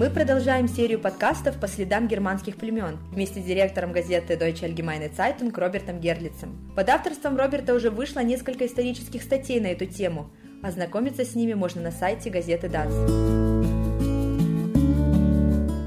Мы продолжаем серию подкастов по следам германских племен вместе с директором газеты Deutsche Allgemeine Zeitung Робертом Герлицем. Под авторством Роберта уже вышло несколько исторических статей на эту тему. Ознакомиться с ними можно на сайте газеты DAS.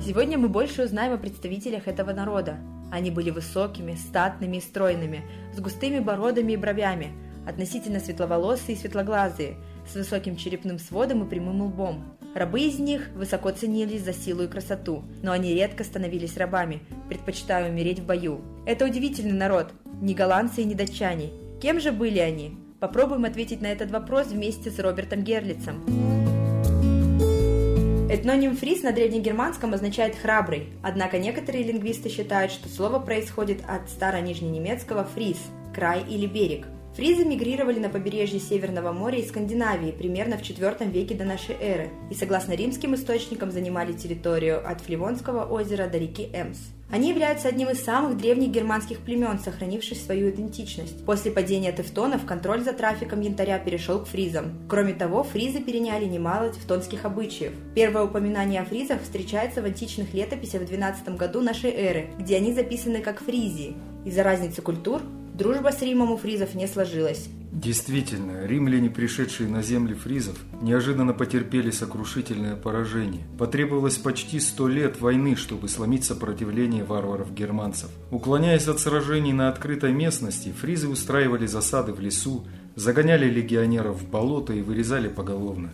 Сегодня мы больше узнаем о представителях этого народа. Они были высокими, статными и стройными, с густыми бородами и бровями, относительно светловолосые и светлоглазые, с высоким черепным сводом и прямым лбом. Рабы из них высоко ценились за силу и красоту, но они редко становились рабами, предпочитая умереть в бою. Это удивительный народ, ни голландцы и ни датчане. Кем же были они? Попробуем ответить на этот вопрос вместе с Робертом Герлицем. Этноним «фриз» на древнегерманском означает «храбрый», однако некоторые лингвисты считают, что слово происходит от старонижненемецкого «фриз» – «край» или «берег». Фризы мигрировали на побережье Северного моря и Скандинавии примерно в IV веке до нашей эры и, согласно римским источникам, занимали территорию от Фливонского озера до реки Эмс. Они являются одним из самых древних германских племен, сохранивших свою идентичность. После падения тевтонов контроль за трафиком янтаря перешел к фризам. Кроме того, фризы переняли немало тевтонских обычаев. Первое упоминание о фризах встречается в античных летописях в 12 году нашей эры, где они записаны как фризии. Из-за разницы культур Дружба с Римом у фризов не сложилась. Действительно, римляне, пришедшие на земли фризов, неожиданно потерпели сокрушительное поражение. Потребовалось почти сто лет войны, чтобы сломить сопротивление варваров-германцев. Уклоняясь от сражений на открытой местности, фризы устраивали засады в лесу, загоняли легионеров в болото и вырезали поголовно.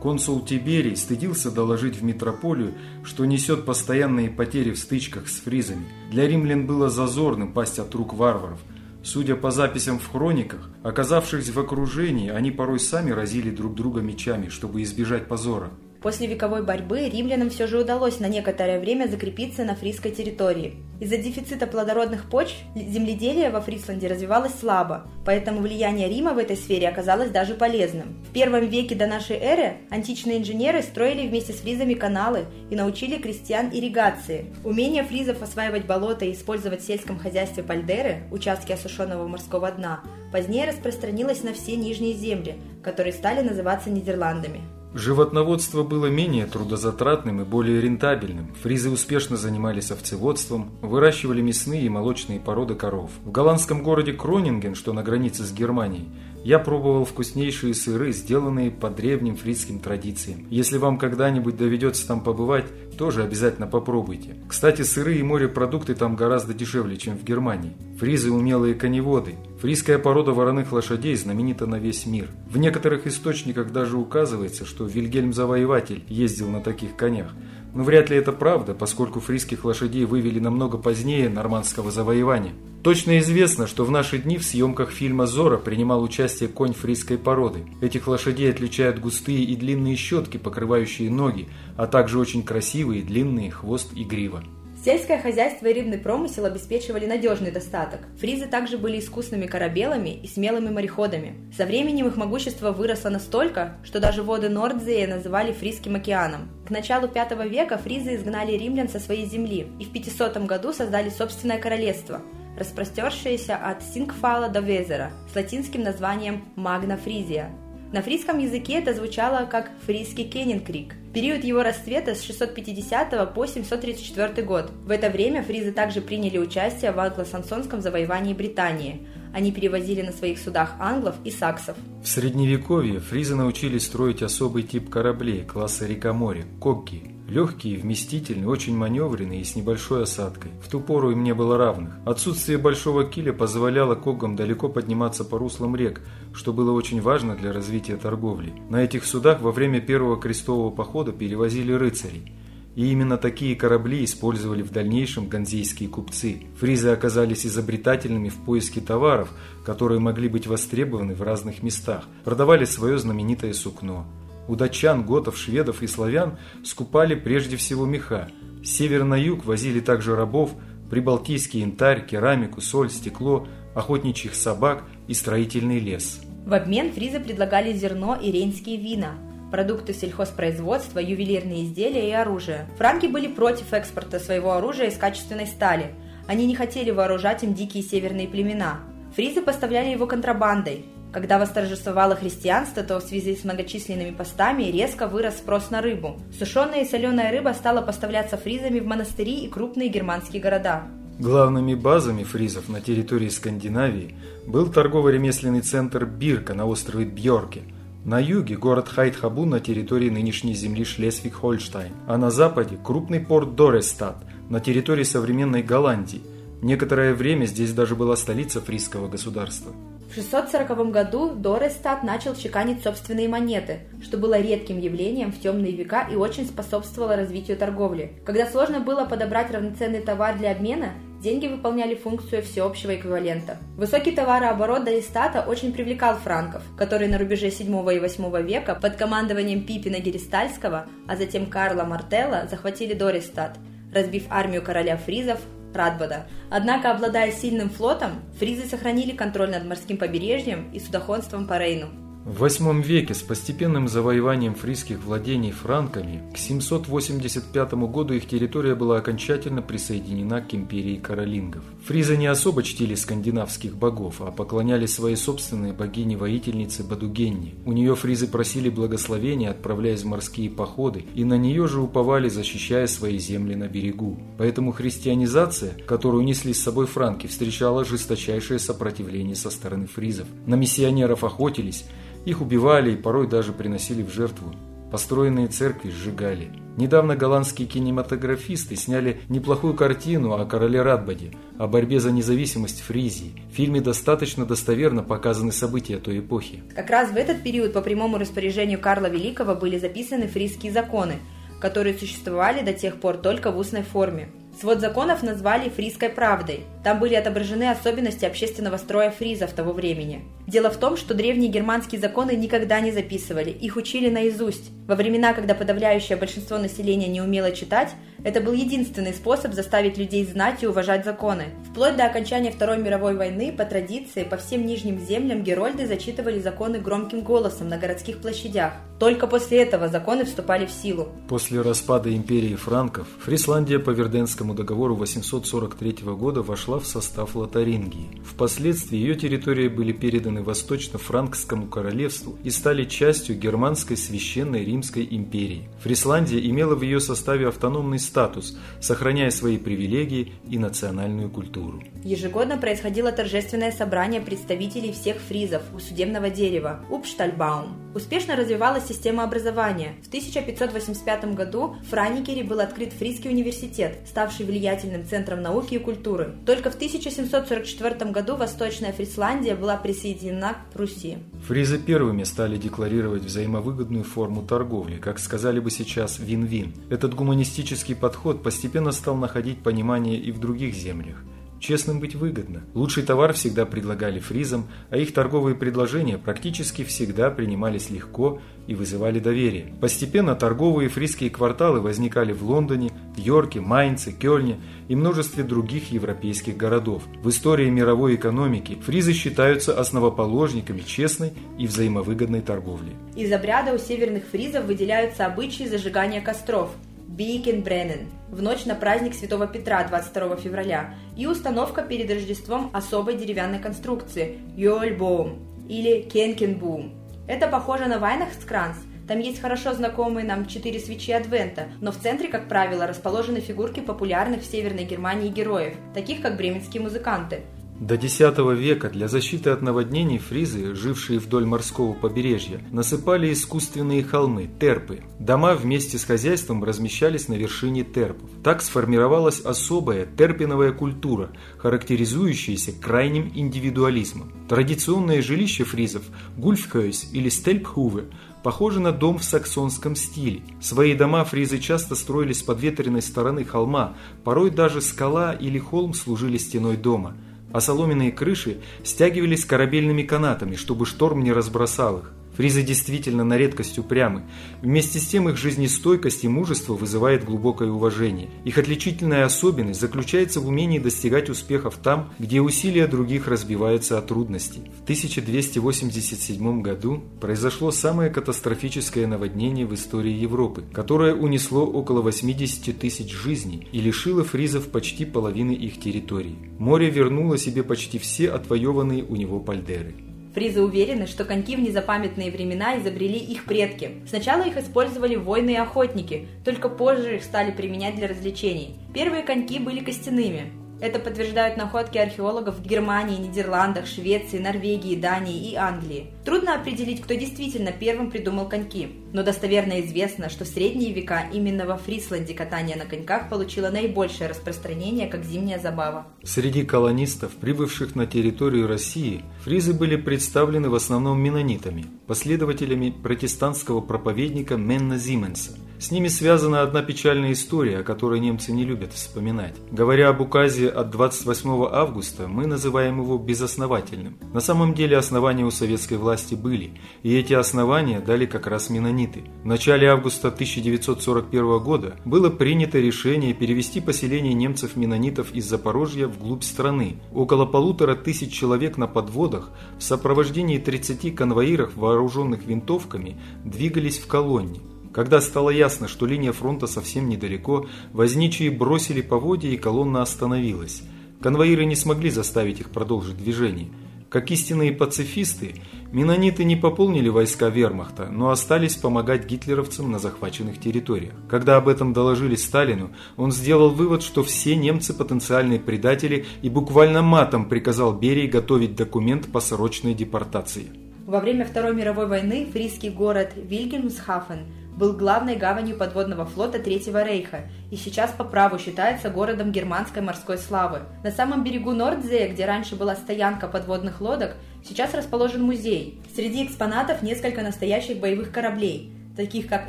Консул Тиберий стыдился доложить в метрополию, что несет постоянные потери в стычках с фризами. Для римлян было зазорным пасть от рук варваров – Судя по записям в хрониках, оказавшись в окружении, они порой сами разили друг друга мечами, чтобы избежать позора. После вековой борьбы римлянам все же удалось на некоторое время закрепиться на фрисской территории. Из-за дефицита плодородных почв земледелие во Фрисланде развивалось слабо, поэтому влияние Рима в этой сфере оказалось даже полезным. В первом веке до нашей эры античные инженеры строили вместе с фризами каналы и научили крестьян ирригации. Умение фризов осваивать болота и использовать в сельском хозяйстве пальдеры, участки осушенного морского дна, позднее распространилось на все нижние земли, которые стали называться Нидерландами. Животноводство было менее трудозатратным и более рентабельным. Фризы успешно занимались овцеводством, выращивали мясные и молочные породы коров. В голландском городе Кронинген, что на границе с Германией, я пробовал вкуснейшие сыры, сделанные по древним фрицким традициям. Если вам когда-нибудь доведется там побывать, тоже обязательно попробуйте. Кстати, сыры и морепродукты там гораздо дешевле, чем в Германии. Фризы – умелые коневоды. Фризская порода вороных лошадей знаменита на весь мир. В некоторых источниках даже указывается, что Вильгельм Завоеватель ездил на таких конях. Но вряд ли это правда, поскольку фрисских лошадей вывели намного позднее нормандского завоевания. Точно известно, что в наши дни в съемках фильма «Зора» принимал участие конь фрисской породы. Этих лошадей отличают густые и длинные щетки, покрывающие ноги, а также очень красивые длинные хвост и грива. Сельское хозяйство и рыбный промысел обеспечивали надежный достаток. Фризы также были искусными корабелами и смелыми мореходами. Со временем их могущество выросло настолько, что даже воды Нордзея называли Фризским океаном. К началу V века фризы изгнали римлян со своей земли и в 500 году создали собственное королевство, распростершееся от Сингфала до Везера с латинским названием Магна Фризия. На фризском языке это звучало как фризский Кеннинг-Крик. Период его расцвета с 650 по 734 год. В это время фризы также приняли участие в англосаксонском завоевании Британии. Они перевозили на своих судах англов и саксов. В средневековье фризы научились строить особый тип кораблей класса река-море – когги. Легкие, вместительные, очень маневренные и с небольшой осадкой. В ту пору им не было равных. Отсутствие большого киля позволяло когам далеко подниматься по руслам рек, что было очень важно для развития торговли. На этих судах во время первого крестового похода перевозили рыцарей. И именно такие корабли использовали в дальнейшем ганзейские купцы. Фризы оказались изобретательными в поиске товаров, которые могли быть востребованы в разных местах. Продавали свое знаменитое сукно. У датчан, готов, шведов и славян скупали прежде всего меха. С севера на юг возили также рабов, прибалтийский янтарь, керамику, соль, стекло, охотничьих собак и строительный лес. В обмен фризы предлагали зерно и рейнские вина, продукты сельхозпроизводства, ювелирные изделия и оружие. Франки были против экспорта своего оружия из качественной стали. Они не хотели вооружать им дикие северные племена. Фризы поставляли его контрабандой. Когда восторжествовало христианство, то в связи с многочисленными постами резко вырос спрос на рыбу. Сушеная и соленая рыба стала поставляться фризами в монастыри и крупные германские города. Главными базами фризов на территории Скандинавии был торгово-ремесленный центр Бирка на острове Бьорке. На юге город Хайтхабу на территории нынешней земли Шлесвиг-Хольштайн, а на западе крупный порт Дорестад на территории современной Голландии. Некоторое время здесь даже была столица фризского государства. В 640 году Дорестад начал чеканить собственные монеты, что было редким явлением в темные века и очень способствовало развитию торговли. Когда сложно было подобрать равноценный товар для обмена, деньги выполняли функцию всеобщего эквивалента. Высокий товарооборот Дорестата очень привлекал франков, которые на рубеже 7 и 8 века под командованием Пипина Геристальского, а затем Карла Мартелла захватили Дорестат, разбив армию короля фризов Радбода. Однако, обладая сильным флотом, фризы сохранили контроль над морским побережьем и судоходством по Рейну. В VIII веке с постепенным завоеванием фризских владений франками к 785 году их территория была окончательно присоединена к империи каролингов. Фризы не особо чтили скандинавских богов, а поклонялись своей собственной богине-воительнице Бадугенне. У нее фризы просили благословения, отправляясь в морские походы, и на нее же уповали, защищая свои земли на берегу. Поэтому христианизация, которую несли с собой франки, встречала жесточайшее сопротивление со стороны фризов. На миссионеров охотились, их убивали и порой даже приносили в жертву. Построенные церкви сжигали. Недавно голландские кинематографисты сняли неплохую картину о короле Радбоде, о борьбе за независимость Фризии. В фильме достаточно достоверно показаны события той эпохи. Как раз в этот период по прямому распоряжению Карла Великого были записаны фризские законы, которые существовали до тех пор только в устной форме. Свод законов назвали «фризской правдой». Там были отображены особенности общественного строя фризов того времени. Дело в том, что древние германские законы никогда не записывали, их учили наизусть. Во времена, когда подавляющее большинство населения не умело читать, это был единственный способ заставить людей знать и уважать законы. Вплоть до окончания Второй мировой войны, по традиции, по всем нижним землям герольды зачитывали законы громким голосом на городских площадях. Только после этого законы вступали в силу. После распада империи франков Фрисландия по Верденскому договору 843 года вошла в состав Лотарингии. Впоследствии ее территории были переданы Восточно-Франкскому королевству и стали частью Германской священной Римской империи. Фрисландия имела в ее составе автономный статус, сохраняя свои привилегии и национальную культуру. Ежегодно происходило торжественное собрание представителей всех фризов у судебного дерева – Упштальбаум. Успешно развивалась система образования. В 1585 году в Франикере был открыт Фризский университет, ставший влиятельным центром науки и культуры. Только в 1744 году Восточная Фрисландия была присоединена к Пруссии. Фризы первыми стали декларировать взаимовыгодную форму торговли, как сказали бы сейчас вин-вин. Этот гуманистический подход постепенно стал находить понимание и в других землях. Честным быть выгодно. Лучший товар всегда предлагали фризам, а их торговые предложения практически всегда принимались легко и вызывали доверие. Постепенно торговые фризские кварталы возникали в Лондоне, Йорке, Майнце, Кёльне и множестве других европейских городов. В истории мировой экономики фризы считаются основоположниками честной и взаимовыгодной торговли. Из обряда у северных фризов выделяются обычаи зажигания костров – Бикенбреннен в ночь на праздник Святого Петра 22 февраля. И установка перед Рождеством особой деревянной конструкции Йольбоум или Кенкенбум. Это похоже на Вайнахскранс, там есть хорошо знакомые нам четыре свечи Адвента, но в центре, как правило, расположены фигурки популярных в Северной Германии героев, таких как бременские музыканты – до X века для защиты от наводнений фризы, жившие вдоль морского побережья, насыпали искусственные холмы – терпы. Дома вместе с хозяйством размещались на вершине терпов. Так сформировалась особая терпиновая культура, характеризующаяся крайним индивидуализмом. Традиционное жилище фризов – гульфхойс или стельпхуве – похоже на дом в саксонском стиле. Свои дома фризы часто строили с подветренной стороны холма, порой даже скала или холм служили стеной дома – а соломенные крыши стягивались корабельными канатами, чтобы шторм не разбросал их. Фризы действительно на редкость упрямы. Вместе с тем их жизнестойкость и мужество вызывает глубокое уважение. Их отличительная особенность заключается в умении достигать успехов там, где усилия других разбиваются от трудностей. В 1287 году произошло самое катастрофическое наводнение в истории Европы, которое унесло около 80 тысяч жизней и лишило фризов почти половины их территории. Море вернуло себе почти все отвоеванные у него пальдеры. Фризы уверены, что коньки в незапамятные времена изобрели их предки. Сначала их использовали воины и охотники, только позже их стали применять для развлечений. Первые коньки были костяными. Это подтверждают находки археологов в Германии, Нидерландах, Швеции, Норвегии, Дании и Англии. Трудно определить, кто действительно первым придумал коньки, но достоверно известно, что в средние века именно во Фрисланде катание на коньках получило наибольшее распространение как зимняя забава. Среди колонистов, прибывших на территорию России, фризы были представлены в основном менонитами, последователями протестантского проповедника Менна Зименса – с ними связана одна печальная история, о которой немцы не любят вспоминать. Говоря об указе от 28 августа, мы называем его безосновательным. На самом деле основания у советской власти были, и эти основания дали как раз менониты. В начале августа 1941 года было принято решение перевести поселение немцев-менонитов из Запорожья вглубь страны. Около полутора тысяч человек на подводах в сопровождении 30 конвоиров, вооруженных винтовками, двигались в колонне. Когда стало ясно, что линия фронта совсем недалеко, возничие бросили поводья и колонна остановилась. Конвоиры не смогли заставить их продолжить движение. Как истинные пацифисты, менониты не пополнили войска вермахта, но остались помогать гитлеровцам на захваченных территориях. Когда об этом доложили Сталину, он сделал вывод, что все немцы потенциальные предатели и буквально матом приказал Берии готовить документ по срочной депортации. Во время Второй мировой войны фрисский город Вильгельмсхафен – был главной гаванью подводного флота Третьего рейха и сейчас по праву считается городом германской морской славы. На самом берегу Нордзея, где раньше была стоянка подводных лодок, сейчас расположен музей. Среди экспонатов несколько настоящих боевых кораблей, таких как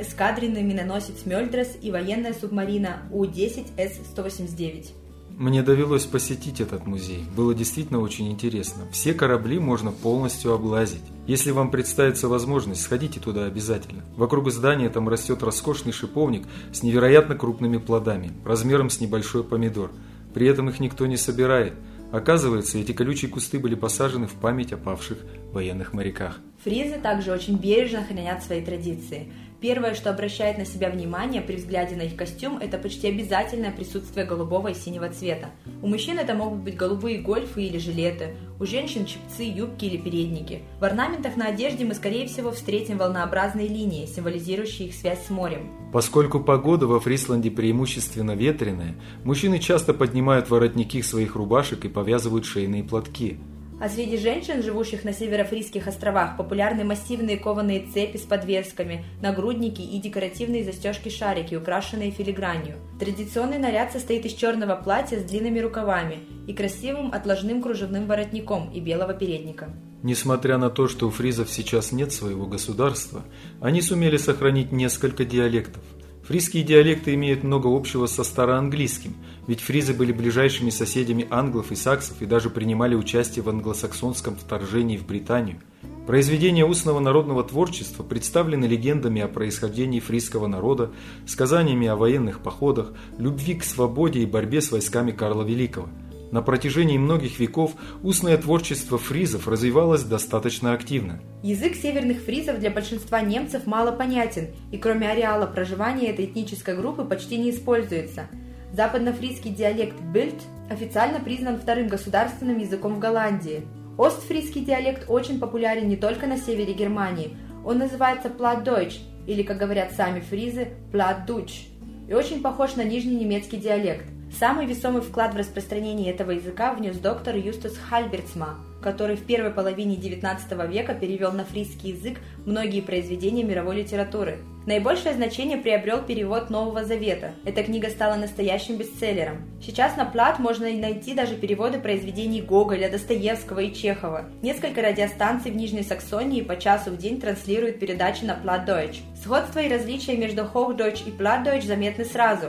эскадренный миноносец Мёльдрес и военная субмарина У-10С-189. Мне довелось посетить этот музей. Было действительно очень интересно. Все корабли можно полностью облазить. Если вам представится возможность, сходите туда обязательно. Вокруг здания там растет роскошный шиповник с невероятно крупными плодами, размером с небольшой помидор. При этом их никто не собирает. Оказывается, эти колючие кусты были посажены в память о павших военных моряках. Фризы также очень бережно хранят свои традиции. Первое, что обращает на себя внимание при взгляде на их костюм, это почти обязательное присутствие голубого и синего цвета. У мужчин это могут быть голубые гольфы или жилеты, у женщин чипцы, юбки или передники. В орнаментах на одежде мы, скорее всего, встретим волнообразные линии, символизирующие их связь с морем. Поскольку погода во Фрисланде преимущественно ветреная, мужчины часто поднимают воротники своих рубашек и повязывают шейные платки. А среди женщин, живущих на Северофрийских островах, популярны массивные кованые цепи с подвесками, нагрудники и декоративные застежки-шарики, украшенные филигранью. Традиционный наряд состоит из черного платья с длинными рукавами и красивым отложным кружевным воротником и белого передника. Несмотря на то, что у фризов сейчас нет своего государства, они сумели сохранить несколько диалектов – Фризские диалекты имеют много общего со староанглийским, ведь фризы были ближайшими соседями англов и саксов и даже принимали участие в англосаксонском вторжении в Британию. Произведения устного народного творчества представлены легендами о происхождении фризского народа, сказаниями о военных походах, любви к свободе и борьбе с войсками Карла Великого – на протяжении многих веков устное творчество фризов развивалось достаточно активно. Язык северных фризов для большинства немцев мало понятен, и кроме ареала проживания этой этнической группы почти не используется. Западнофризский диалект Бильд официально признан вторым государственным языком в Голландии. Остфризский диалект очень популярен не только на севере Германии. Он называется Plattdeutsch, или, как говорят сами фризы, Plattdeutsch, и очень похож на нижний немецкий диалект – Самый весомый вклад в распространение этого языка внес доктор Юстус Хальберцма, который в первой половине XIX века перевел на фрисский язык многие произведения мировой литературы. Наибольшее значение приобрел перевод Нового Завета. Эта книга стала настоящим бестселлером. Сейчас на плат можно найти даже переводы произведений Гоголя, Достоевского и Чехова. Несколько радиостанций в Нижней Саксонии по часу в день транслируют передачи на Plattdeutsch. Сходство и различия между Hochdeutsch и Plattdeutsch заметны сразу.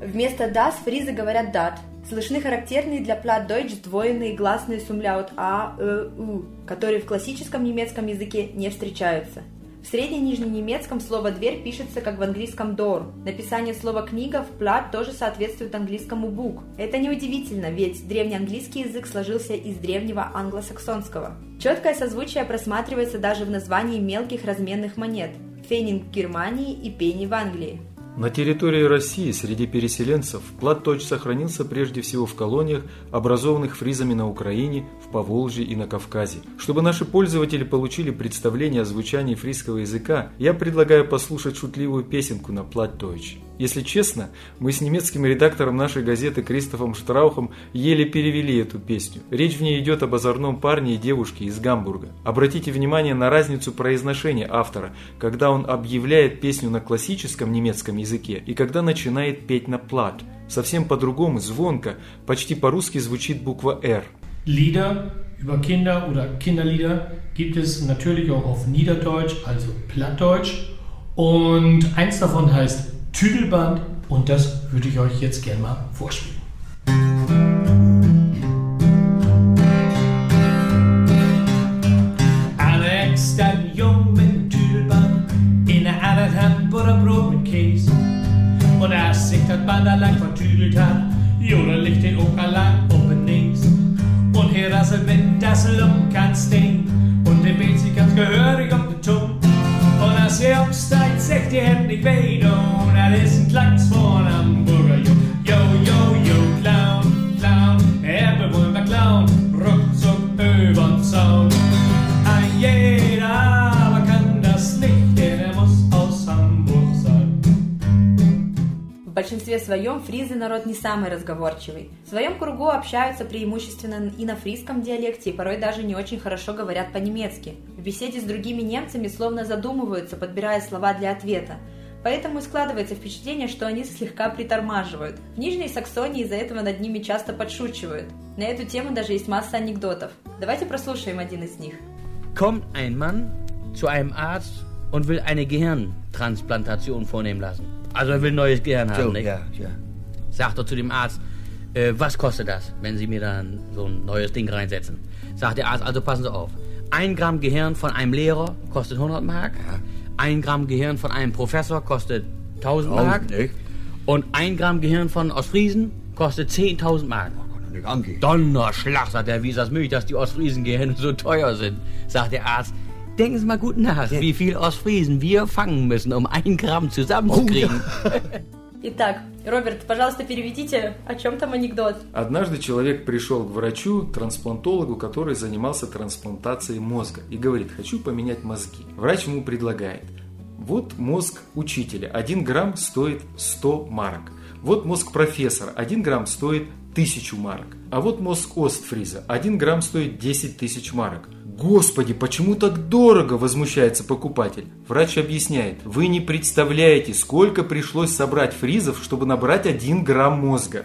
Вместо das фризы говорят dat. Слышны характерные для Plattdeutsch двойные гласные с умляут а, э, у, которые в классическом немецком языке не встречаются. В средненижненемецком слово «дверь» пишется как в английском door. Написание слова «книга» в плат тоже соответствует английскому book. Это неудивительно, ведь древнеанглийский язык сложился из древнего англосаксонского. Четкое созвучие просматривается даже в названии мелких разменных монет – фенинг в Германии и пенни в Англии. На территории России среди переселенцев платточ сохранился прежде всего в колониях, образованных фризами на Украине, в Поволжье и на Кавказе. Чтобы наши пользователи получили представление о звучании фризского языка, я предлагаю послушать шутливую песенку на платточ. Если честно, мы с немецким редактором нашей газеты Кристофом Штраухом еле перевели эту песню. Речь в ней идет об озорном парне и девушке из Гамбурга. Обратите внимание на разницу произношения автора, когда он объявляет песню на классическом немецком языке и когда начинает петь на плат. Совсем по-другому, звонко, почти по-русски звучит буква «Р». Lieder über Kinder oder Kinderlieder gibt es natürlich auch auf Niederdeutsch, also Plattdeutsch. Und eins davon heißt Tüdelband und das würde ich euch jetzt gerne mal vorspielen. Большинстве своем фризы народ не самый разговорчивый. В своем кругу общаются преимущественно и на фризском диалекте, и порой даже не очень хорошо говорят по-немецки. В беседе с другими немцами словно задумываются, подбирая слова для ответа. Поэтому складывается впечатление, что они слегка притормаживают. В Нижней Саксонии из-за этого над ними часто подшучивают. На эту тему даже есть масса анекдотов. Давайте прослушаем один из них. kommt ein Mann zu einem Arzt und will eine Gehirntransplantation vornehmen lassen. Also er will ein neues Gehirn haben, So, nicht? ja, ja. Sagt er zu dem Arzt, äh, was kostet das, wenn Sie mir dann so ein neues Ding reinsetzen? Sagt der Arzt, also passen Sie auf. Ein Gramm Gehirn von einem Lehrer kostet 100 Mark. Ja. Ein Gramm Gehirn von einem Professor kostet 1000 Mark. Nicht? Und ein Gramm Gehirn von Ostfriesen kostet 10.000 Mark. Nicht angehen. Donnerschlag, sagt er, wie ist das möglich, dass die Ostfriesengehirne so teuer sind? Sagt der Arzt. Denken Sie mal gut nach, wie viel Ostfriesen wir fangen müssen, um ein Gramm zusammenzukriegen. Итак, Роберт, пожалуйста, переведите, о чем там анекдот. Однажды человек пришел к врачу, трансплантологу, который занимался трансплантацией мозга, и говорит, хочу поменять мозги. Врач ему предлагает, вот мозг учителя, 1 грамм стоит 100 марок. Вот мозг профессора, 1 грамм стоит 1000 марок. А вот мозг Остфриза, 1 грамм стоит 10 тысяч марок. Господи, почему так дорого? Возмущается покупатель. Врач объясняет, вы не представляете, сколько пришлось собрать фризов, чтобы набрать 1 грамм мозга.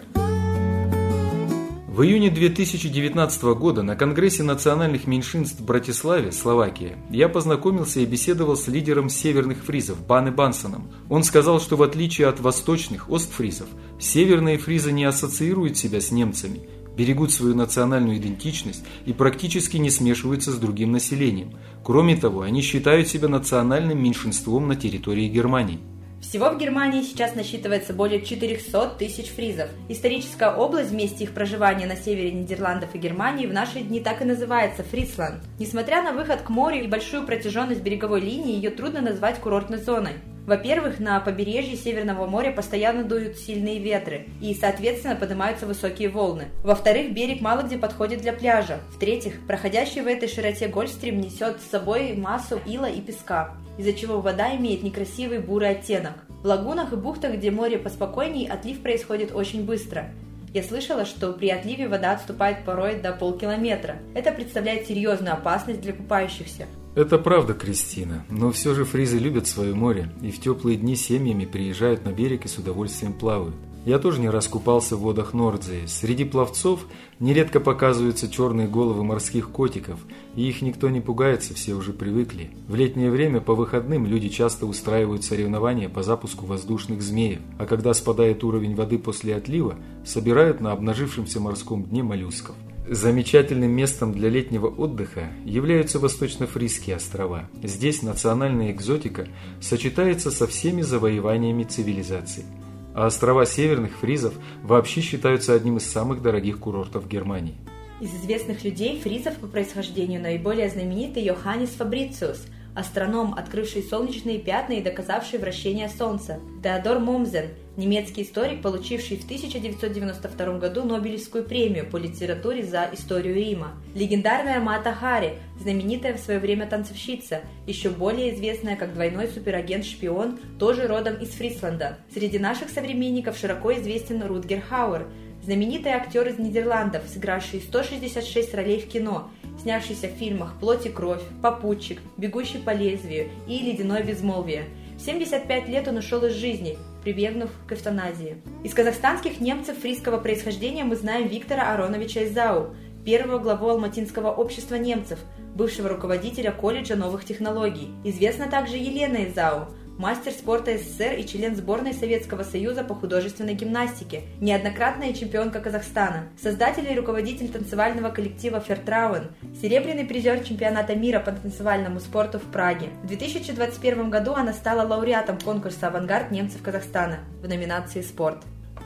В июне 2019 года на Конгрессе национальных меньшинств в Братиславе, Словакия, я познакомился и беседовал с лидером северных фризов Баны Бансоном. Он сказал, что в отличие от восточных остфризов, северные фризы не ассоциируют себя с немцами, берегут свою национальную идентичность и практически не смешиваются с другим населением. Кроме того, они считают себя национальным меньшинством на территории Германии. Всего в Германии сейчас насчитывается более 400 тысяч фризов. Историческая область в месте их проживания на севере Нидерландов и Германии в наши дни так и называется Фрисланд. Несмотря на выход к морю и большую протяженность береговой линии, ее трудно назвать курортной зоной. Во-первых, на побережье Северного моря постоянно дуют сильные ветры, и, соответственно, поднимаются высокие волны. Во-вторых, берег мало где подходит для пляжа. В-третьих, проходящий в этой широте Гольфстрим несет с собой массу ила и песка, из-за чего вода имеет некрасивый бурый оттенок. В лагунах и бухтах, где море поспокойней, отлив происходит очень быстро. Я слышала, что при отливе вода отступает порой до полкилометра. Это представляет серьезную опасность для купающихся. Это правда, Кристина, но все же фризы любят свое море и в теплые дни семьями приезжают на берег и с удовольствием плавают. Я тоже не раз купался в водах Нордзии. Среди пловцов нередко показываются черные головы морских котиков, и их никто не пугается, все уже привыкли. В летнее время по выходным люди часто устраивают соревнования по запуску воздушных змеев, а когда спадает уровень воды после отлива, собирают на обнажившемся морском дне моллюсков. Замечательным местом для летнего отдыха являются Восточно-Фризские острова. Здесь национальная экзотика сочетается со всеми завоеваниями цивилизации. А острова северных фризов вообще считаются одним из самых дорогих курортов Германии. Из известных людей фризов по происхождению наиболее знаменитый Йоханнес Фабрициус. Астроном, открывший солнечные пятна и доказавший вращение Солнца. Теодор Момзен, немецкий историк, получивший в 1992 году Нобелевскую премию по литературе за историю Рима. Легендарная Мата Хари, знаменитая в свое время танцовщица, еще более известная как двойной суперагент-шпион, тоже родом из Фрисланда. Среди наших современников широко известен Рутгер Хауэр, знаменитый актер из Нидерландов, сыгравший 166 ролей в кино, снявшийся в фильмах «Плоть и кровь», «Попутчик», «Бегущий по лезвию» и «Ледяное безмолвие». В 75 лет он ушел из жизни, прибегнув к эвтаназии. Из казахстанских немцев фрисского происхождения мы знаем Виктора Ароновича Изау, первого главу Алматинского общества немцев, бывшего руководителя колледжа новых технологий. Известна также Елена Изау, мастер спорта СССР и член сборной Советского Союза по художественной гимнастике, неоднократная чемпионка Казахстана, создатель и руководитель танцевального коллектива Фертрауэн, серебряный призер чемпионата мира по танцевальному спорту в Праге. В 2021 году она стала лауреатом конкурса «Авангард немцев Казахстана» в номинации «Спорт».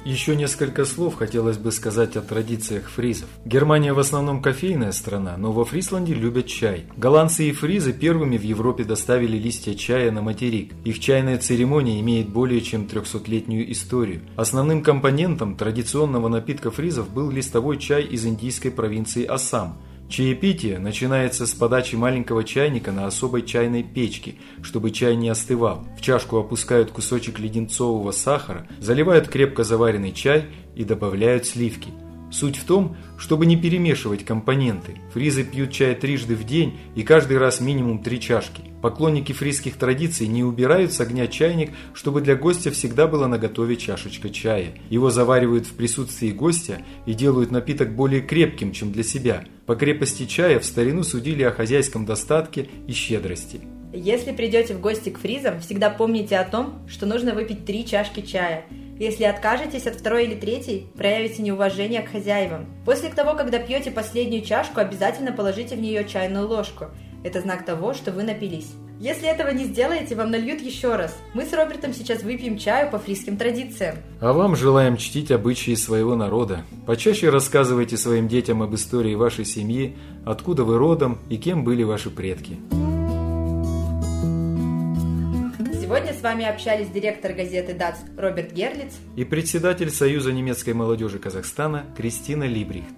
Еще несколько слов хотелось бы сказать о традициях фризов. Германия в основном кофейная страна, но во Фрисланде любят чай. Голландцы и фризы первыми в Европе доставили листья чая на материк. Их чайная церемония имеет более чем 300-летнюю историю. Основным компонентом традиционного напитка фризов был листовой чай из индийской провинции Ассам. Чаепитие начинается с подачи маленького чайника на особой чайной печке, чтобы чай не остывал. В чашку опускают кусочек леденцового сахара, заливают крепко заваренный чай и добавляют сливки. Суть в том, чтобы не перемешивать компоненты. Фризы пьют чай трижды в день и каждый раз минимум три чашки. Поклонники фризских традиций не убирают с огня чайник, чтобы для гостя всегда была наготове чашечка чая. Его заваривают в присутствии гостя и делают напиток более крепким, чем для себя. По крепости чая в старину судили о хозяйском достатке и щедрости. Если придете в гости к фризам, всегда помните о том, что нужно выпить три чашки чая – если откажетесь от второй или третьей, проявите неуважение к хозяевам. После того, когда пьете последнюю чашку, обязательно положите в нее чайную ложку. Это знак того, что вы напились. Если этого не сделаете, вам нальют еще раз. Мы с Робертом сейчас выпьем чаю по фриским традициям. А вам желаем чтить обычаи своего народа. Почаще рассказывайте своим детям об истории вашей семьи, откуда вы родом и кем были ваши предки. Сегодня с вами общались директор газеты «ДАЦ» Роберт Герлиц и председатель Союза немецкой молодежи Казахстана Кристина Либрихт.